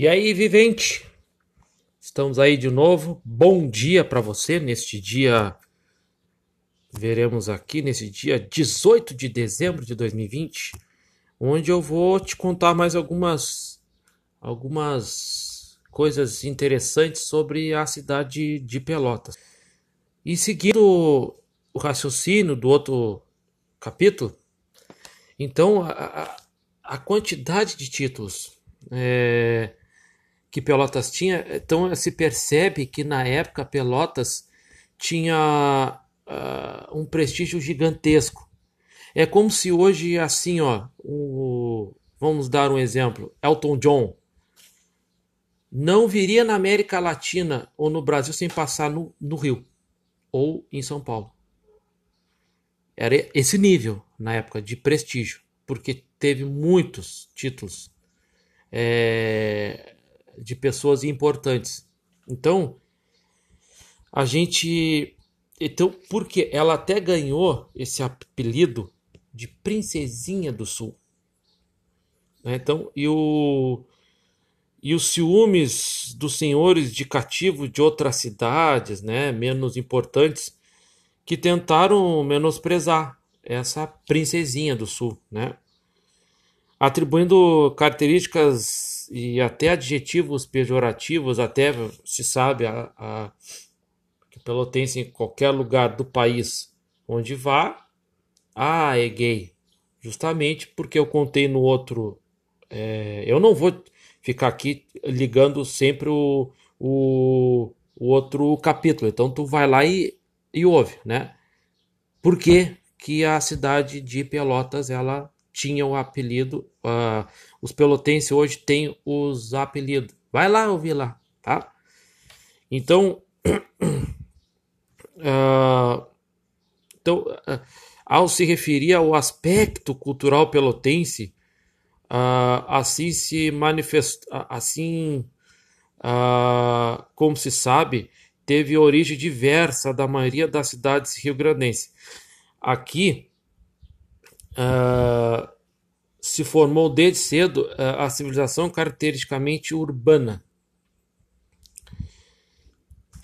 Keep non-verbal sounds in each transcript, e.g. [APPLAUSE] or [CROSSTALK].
E aí, vivente? Estamos aí de novo. Bom dia para você neste dia. Veremos aqui nesse dia 18 de dezembro de 2020, onde eu vou te contar mais algumas algumas coisas interessantes sobre a cidade de Pelotas. E seguindo o raciocínio do outro capítulo, então a, a quantidade de títulos é, que Pelotas tinha, então se percebe que na época Pelotas tinha uh, um prestígio gigantesco. É como se hoje, assim, ó, o, vamos dar um exemplo, Elton John não viria na América Latina ou no Brasil sem passar no, no Rio ou em São Paulo. Era esse nível na época de prestígio, porque teve muitos títulos é, de pessoas importantes. Então, a gente. Então, porque ela até ganhou esse apelido de Princesinha do Sul. Né? Então, e, o, e os ciúmes dos senhores de cativo de outras cidades, né, menos importantes, que tentaram menosprezar essa princesinha do sul, né? atribuindo características e até adjetivos pejorativos, até se sabe a, a, que pelotense em qualquer lugar do país onde vá, ah, é gay. Justamente porque eu contei no outro. É, eu não vou ficar aqui ligando sempre o, o, o, outro capítulo. Então tu vai lá e, e ouve, né? Por que, que a cidade de Pelotas ela tinha o apelido. Uh, os pelotenses hoje têm os apelidos. Vai lá ouvir lá, tá? Então, uh, [CLEARS THROAT] então uh, ao se referir ao aspecto cultural pelotense, assim se manifesta, assim como se sabe, teve origem diversa da maioria das cidades rio-grandenses. Aqui uh, se formou desde cedo uh, a civilização caracteristicamente urbana.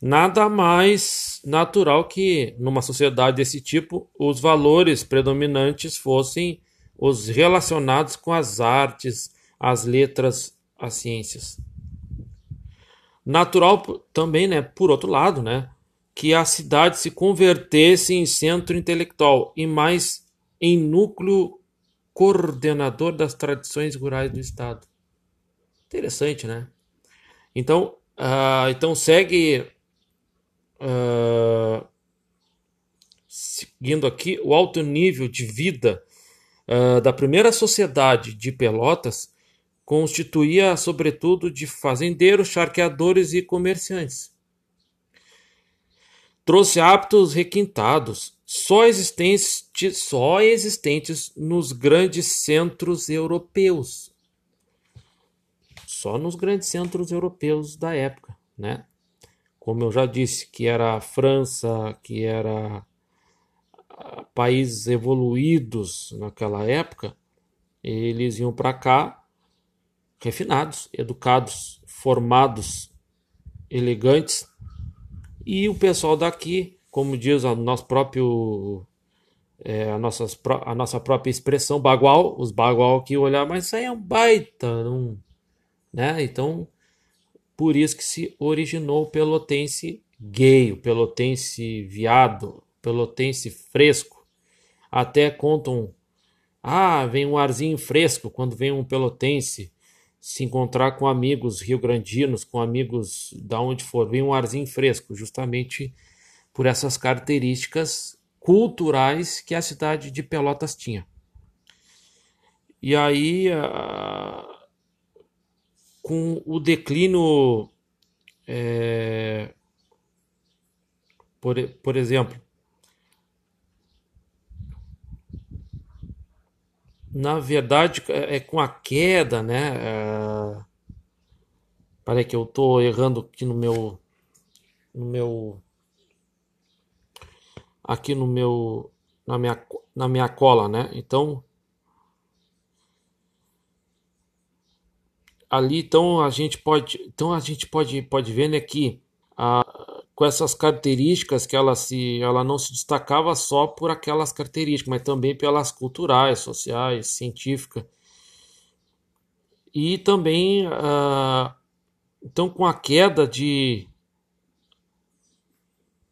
Nada mais natural que, numa sociedade desse tipo, os valores predominantes fossem os relacionados com as artes, as letras, as ciências. Natural também, né, por outro lado, né, que a cidade se convertesse em centro intelectual e mais em núcleo coordenador das tradições rurais do Estado. Interessante, né? Então, uh, então segue uh, seguindo aqui o alto nível de vida uh, da primeira sociedade de Pelotas constituía sobretudo de fazendeiros, charqueadores e comerciantes. Trouxe hábitos requintados, só existentes, só existentes nos grandes centros europeus. Só nos grandes centros europeus da época, né? Como eu já disse, que era a França, que era ah, países evoluídos naquela época, eles iam para cá refinados, educados, formados, elegantes, e o pessoal daqui como diz o nosso próprio é, a, nossa, a nossa própria expressão bagual, os bagual que olhar, mas isso aí é um baita, né? Então, por isso que se originou o pelotense gay, o pelotense viado, pelotense fresco. Até contam, ah, vem um arzinho fresco quando vem um pelotense se encontrar com amigos rio-grandinos, com amigos da onde for, vem um arzinho fresco, justamente por essas características culturais que a cidade de Pelotas tinha. E aí, com o declínio, é, por, por exemplo, na verdade, é, é com a queda, né? É, Peraí que eu estou errando aqui no meu, no meu aqui no meu na minha na minha cola, né? Então ali então a gente pode, então a gente pode, pode ver né, que a, com essas características que ela se, ela não se destacava só por aquelas características, mas também pelas culturais, sociais, científicas e também uh, então com a queda de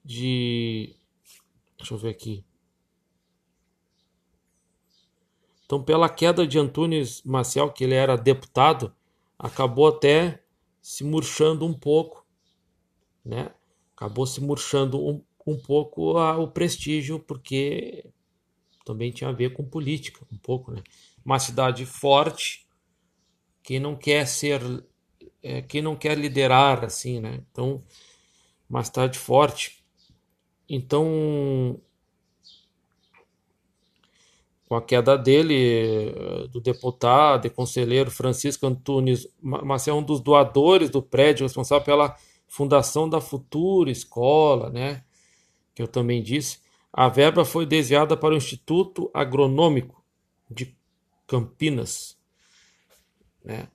de deixa eu ver aqui. Então pela queda de Antunes Maciel que ele era deputado acabou até se murchando um pouco né acabou se murchando um, um pouco a, o prestígio porque também tinha a ver com política um pouco né uma cidade forte quem não quer ser, é, quem não quer liderar, assim, né? Então, mais tarde forte. Então, com a queda dele, do deputado e conselheiro Francisco Antunes, mas é um dos doadores do prédio, responsável pela fundação da futura escola, né? Que eu também disse. A verba foi desviada para o Instituto Agronômico de Campinas, né?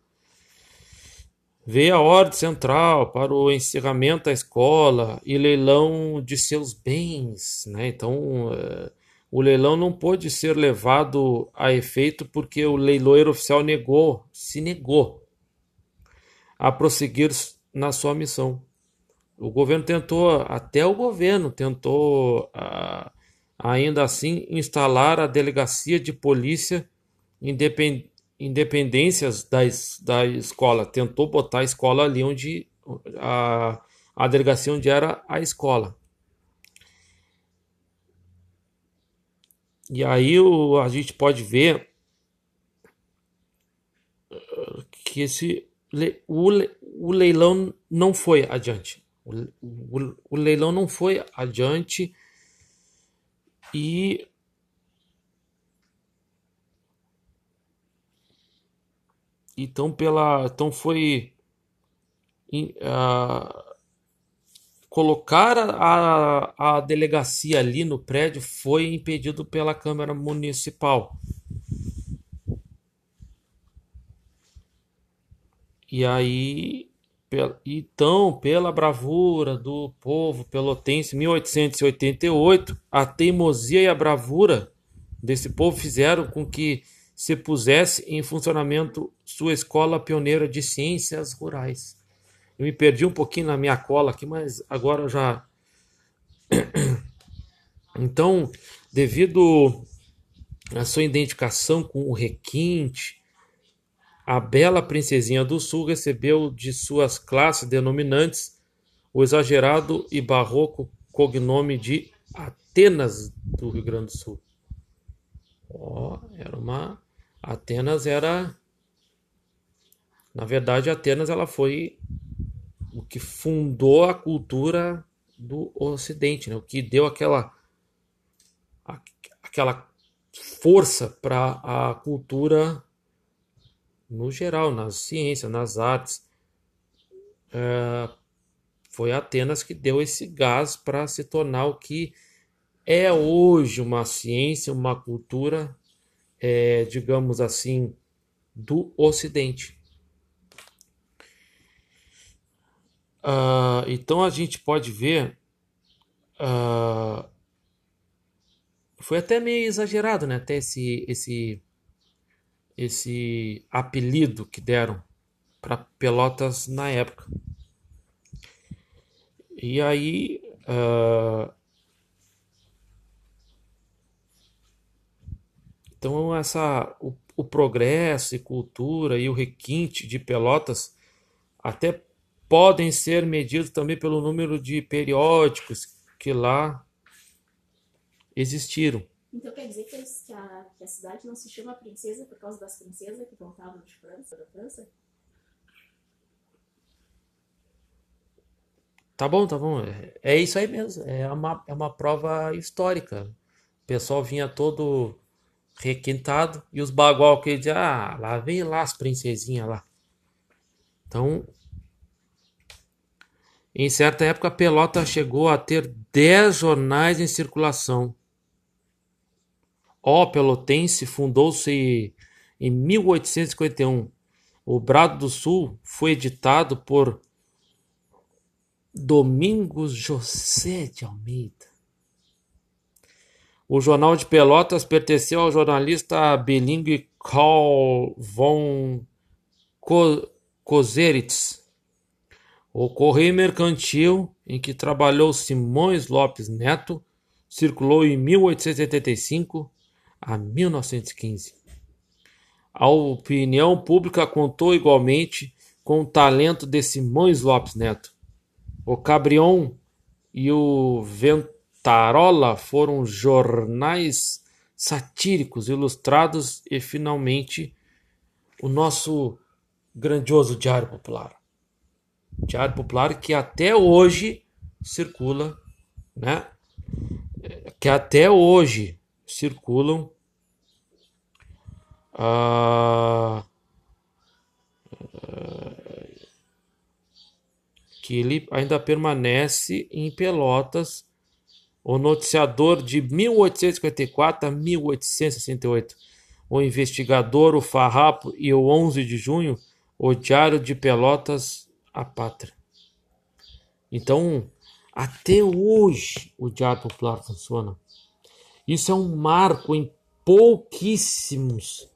Veio a ordem central para o encerramento da escola e leilão de seus bens. Né? Então, uh, o leilão não pôde ser levado a efeito porque o leiloeiro oficial negou, se negou a prosseguir na sua missão. O governo tentou, até o governo tentou, uh, ainda assim, instalar a delegacia de polícia independente independências da, da escola, tentou botar a escola ali onde a, a delegacia onde era a escola. E aí o, a gente pode ver uh, que esse o, o leilão não foi adiante. O, o, o leilão não foi adiante e Então, pela, então foi uh, colocar a, a delegacia ali no prédio foi impedido pela Câmara Municipal. E aí, então, pela bravura do povo pelotense, 1888, a teimosia e a bravura desse povo fizeram com que se pusesse em funcionamento sua escola pioneira de ciências rurais. Eu me perdi um pouquinho na minha cola aqui, mas agora já. [COUGHS] Então, devido à sua identificação com o requinte, a bela princesinha do sul recebeu de suas classes denominantes o exagerado e barroco cognome de Atenas do Rio Grande do Sul. Oh, era uma Atenas era na verdade Atenas ela foi o que fundou a cultura do Ocidente, né? O que deu aquela aquela força para a cultura no geral, nas ciências, nas artes. É, foi Atenas que deu esse gás para se tornar o que é hoje uma ciência, uma cultura é, digamos assim, do Ocidente. Uh, então a gente pode ver. Uh, foi até meio exagerado, né? Até esse, esse, esse apelido que deram para Pelotas na época. E aí. Uh, Então, essa, o, o progresso e cultura e o requinte de Pelotas até podem ser medidos também pelo número de periódicos que lá existiram. Então quer dizer que a, que a cidade não se chama princesa por causa das princesas que voltavam de França, da França? Tá bom, tá bom. É, é isso aí mesmo. É uma, é uma prova histórica. O pessoal vinha todo requintado, e os bagual que dizem, ah, lá vem lá as princesinhas lá. Então, em certa época, Pelota chegou a ter 10 jornais em circulação. O Pelotense fundou-se em 1851. O Brado do Sul foi editado por Domingos José de Almeida. O Jornal de Pelotas pertenceu ao jornalista bilíngue Carl von Kozeritz. O Correio Mercantil, em que trabalhou Simões Lopes Neto, circulou em 1885 a 1915. A opinião pública contou igualmente com o talento de Simões Lopes Neto. O Cabrion e o Ventarola foram jornais satíricos, ilustrados e, finalmente, o nosso grandioso Diário Popular. Diário Popular que até hoje circula, né? Que até hoje circulam ah, que ele ainda permanece em Pelotas, o noticiador de 1854 a 1868, o investigador, o farrapo e o 11 de junho, o Diário de Pelotas, a Pátria. Então, até hoje o Diário Popular funciona. Isso é um marco em pouquíssimos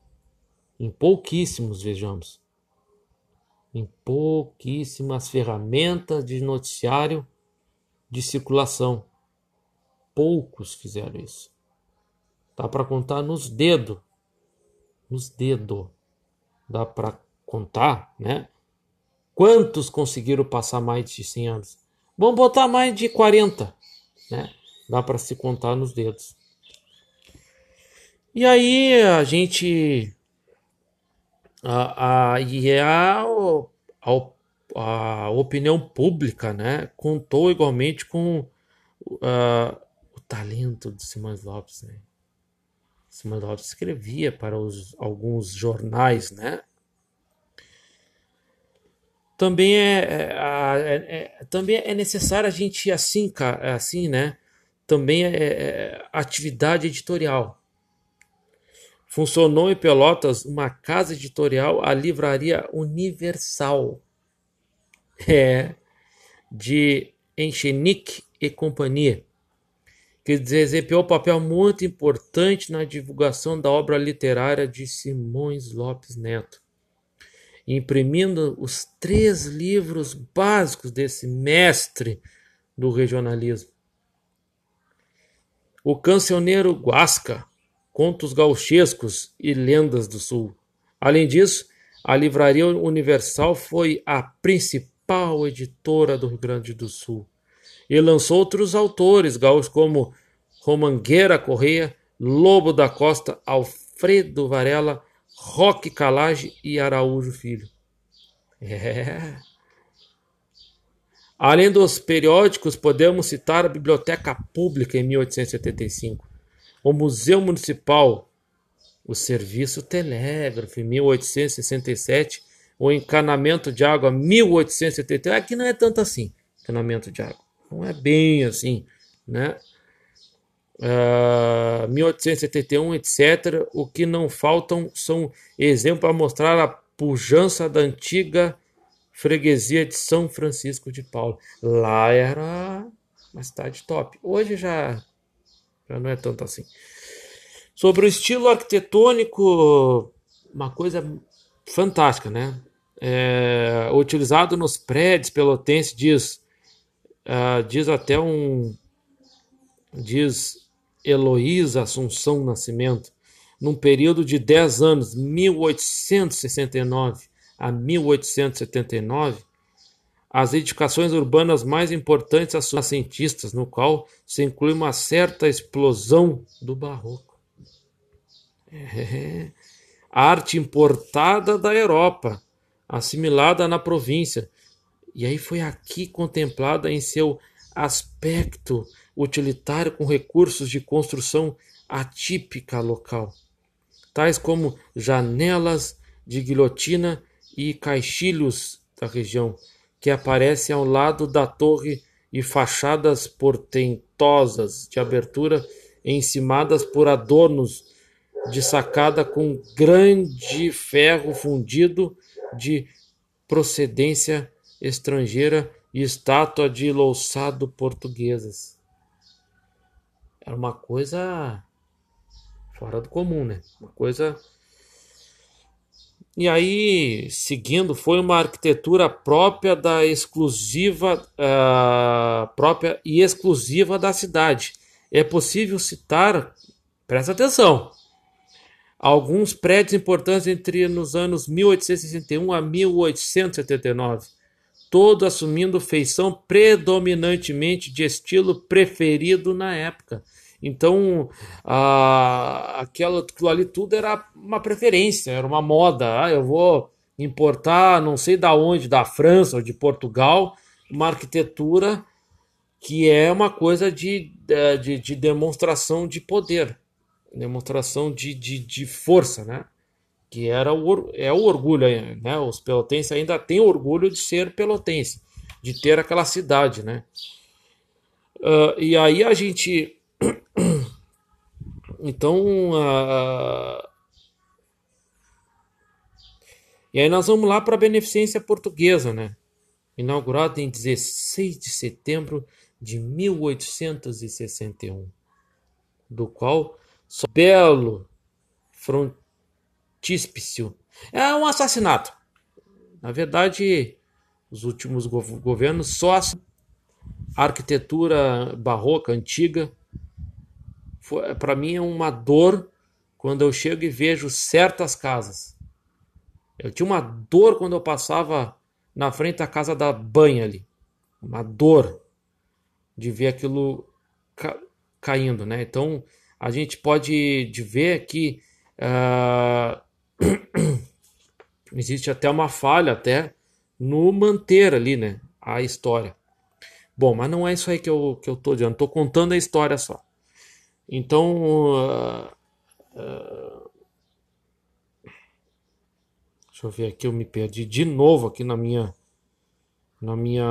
em pouquíssimos, vejamos, em pouquíssimas ferramentas de noticiário de circulação. Poucos fizeram isso. Dá para contar nos dedos. Nos dedos. Dá para contar, né? Quantos conseguiram passar mais de 100 anos? Vamos botar mais de 40, né? Dá para se contar nos dedos. E aí a gente a, a, e é a, a, a, opinião pública né, contou igualmente com uh, o talento de Simões Lopes. Né? Simões Lopes escrevia para os, alguns jornais, né? Também é, é, é, é, também é necessário a gente assim, assim, né? Também é, é atividade editorial Funcionou em Pelotas uma casa editorial, a Livraria Universal, é, de Enchenique e Companhia, que desempenhou um papel muito importante na divulgação da obra literária de Simões Lopes Neto, imprimindo os três livros básicos desse mestre do regionalismo. O cancioneiro Guasca, contos gauchescos e lendas do Sul. Além disso, a Livraria Universal foi a principal editora do Rio Grande do Sul e lançou outros autores gaúchos como Romangueira Correia, Lobo da Costa, Alfredo Varela, Roque Calage e Araújo Filho. É. Além dos periódicos, podemos citar a Biblioteca Pública em 1875, o Museu Municipal, o Serviço Telégrafo, em 1867, o encanamento de água, 1871. Aqui não é tanto assim, encanamento de água. Não é bem assim, né? Uh, 1871, etc. O que não faltam são exemplos para mostrar a pujança da antiga freguesia de São Francisco de Paula. Lá era uma cidade top. Hoje já não é tanto assim. Sobre o estilo arquitetônico, uma coisa fantástica, né? É, utilizado nos prédios pelotenses, diz, uh, diz até um, diz Heloísa Assunção Nascimento, num período de 10 anos, 1869 a 1879, as edificações urbanas mais importantes às cientistas, no qual se inclui uma certa explosão do barroco. É. A arte importada da Europa, assimilada na província, e aí foi aqui contemplada em seu aspecto utilitário com recursos de construção atípica local, tais como janelas de guilhotina e caixilhos da região, que aparecem ao lado da torre e fachadas portentosas de abertura encimadas por adornos de sacada com grande ferro fundido de procedência estrangeira e estátua de louçado portuguesas. Era uma coisa fora do comum, né? Uma coisa. E aí, seguindo, foi uma arquitetura própria da exclusiva, uh, própria e exclusiva da cidade. É possível citar, presta atenção, alguns prédios importantes entre nos anos 1861 a 1879 todo assumindo feição predominantemente de estilo preferido na época. Então, a, aquilo, aquilo ali tudo era uma preferência, era uma moda. Ah, eu vou importar, não sei da onde, da França ou de Portugal, uma arquitetura que é uma coisa de, de, de demonstração de poder, demonstração de, de, de força, né? que era o, é o orgulho, né? Os pelotenses ainda têm orgulho de ser pelotense, de ter aquela cidade, né? Uh, e aí a gente, [COUGHS] então, uh, e aí nós vamos lá para a beneficência portuguesa, né? Inaugurada em 16 de setembro de 1861, do qual belo front Tíspicio. É um assassinato. Na verdade, os últimos governos só a arquitetura barroca antiga para mim é uma dor quando eu chego e vejo certas casas. Eu tinha uma dor quando eu passava na frente da casa da banha ali. Uma dor de ver aquilo ca caindo, né? Então a gente pode de ver que uh, [CLEARS THROAT] existe até uma falha até no manter ali, né, a história. Bom, mas não é isso aí que eu, que eu tô dizendo, tô contando a história só. Então, uh, uh, deixa eu ver aqui, eu me perdi de novo aqui na minha, na minha,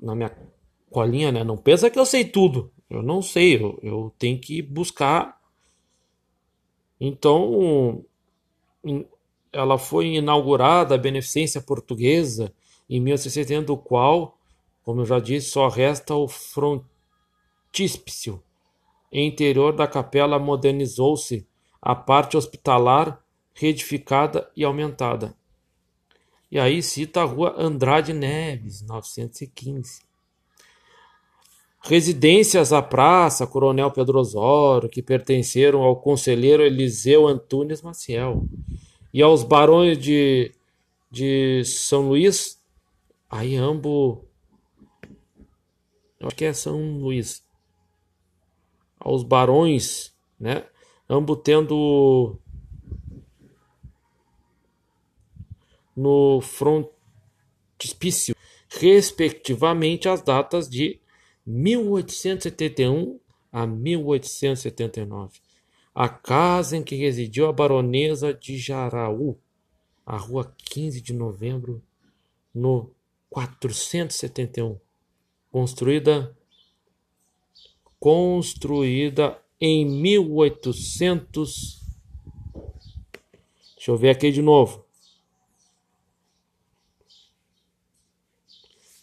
na minha colinha, né? Não pensa que eu sei tudo. Eu não sei, eu, eu tenho que buscar então, ela foi inaugurada a beneficência portuguesa em 1670, do qual, como eu já disse, só resta o frontíspice. Em interior da capela modernizou-se a parte hospitalar, reedificada e aumentada. E aí cita a rua Andrade Neves, 915. Residências à Praça Coronel Pedro Osório, que pertenceram ao conselheiro Eliseu Antunes Maciel, e aos barões de, de São Luís, aí ambos, acho que é São Luís, aos barões, né, ambos tendo no frontispício, respectivamente, as datas de 1871 a 1879. A casa em que residiu a baronesa de Jaraú, a rua 15 de novembro, no 471, construída construída em 1800 Deixa eu ver aqui de novo.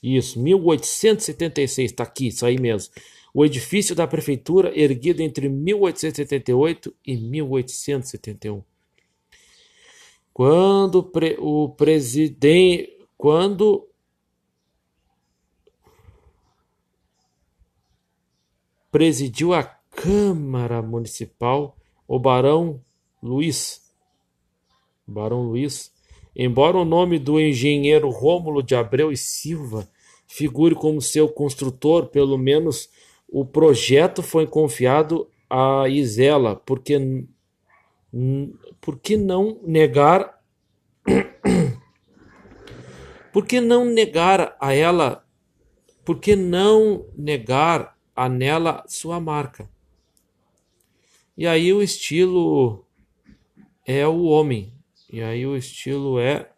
Isso, 1876, está aqui, isso aí mesmo. O edifício da prefeitura, erguido entre 1878 e 1871. Quando pre, o presidente. Quando. Presidiu a Câmara Municipal o Barão Luiz. Barão Luiz. Embora o nome do engenheiro Rômulo de Abreu e Silva figure como seu construtor, pelo menos o projeto foi confiado a Isela, porque por que não negar [COUGHS] por que não negar a ela por que não negar a nela sua marca. E aí o estilo é o homem. E aí o estilo é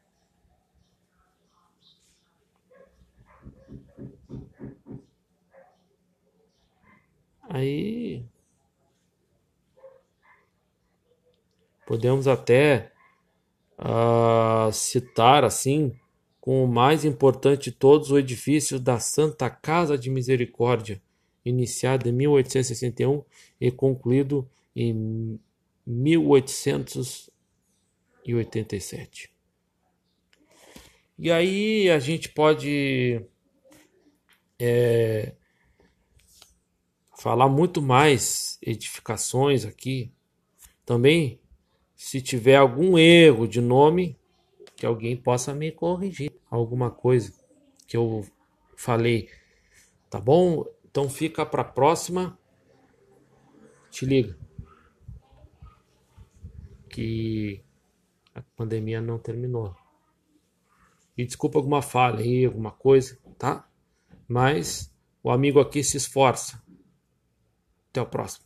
Aí podemos até uh, citar assim com o mais importante de todos o edifício da Santa Casa de Misericórdia, iniciado em 1861 e concluído em 1887. E aí a gente pode é, falar muito mais edificações aqui. Também, se tiver algum erro de nome, que alguém possa me corrigir alguma coisa que eu falei, tá bom? Então fica para a próxima. Te liga. Que a pandemia não terminou. E desculpa alguma falha aí, alguma coisa, tá? Mas o amigo aqui se esforça. Até o próximo.